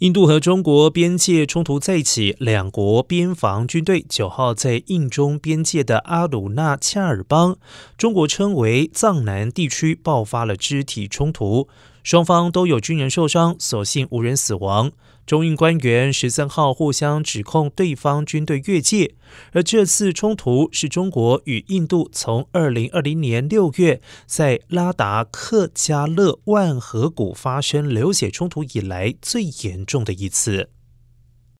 印度和中国边界冲突再起，两国边防军队九号在印中边界的阿鲁纳恰尔邦（中国称为藏南地区）爆发了肢体冲突。双方都有军人受伤，所幸无人死亡。中印官员十三号互相指控对方军队越界，而这次冲突是中国与印度从二零二零年六月在拉达克加勒万河谷发生流血冲突以来最严重的一次。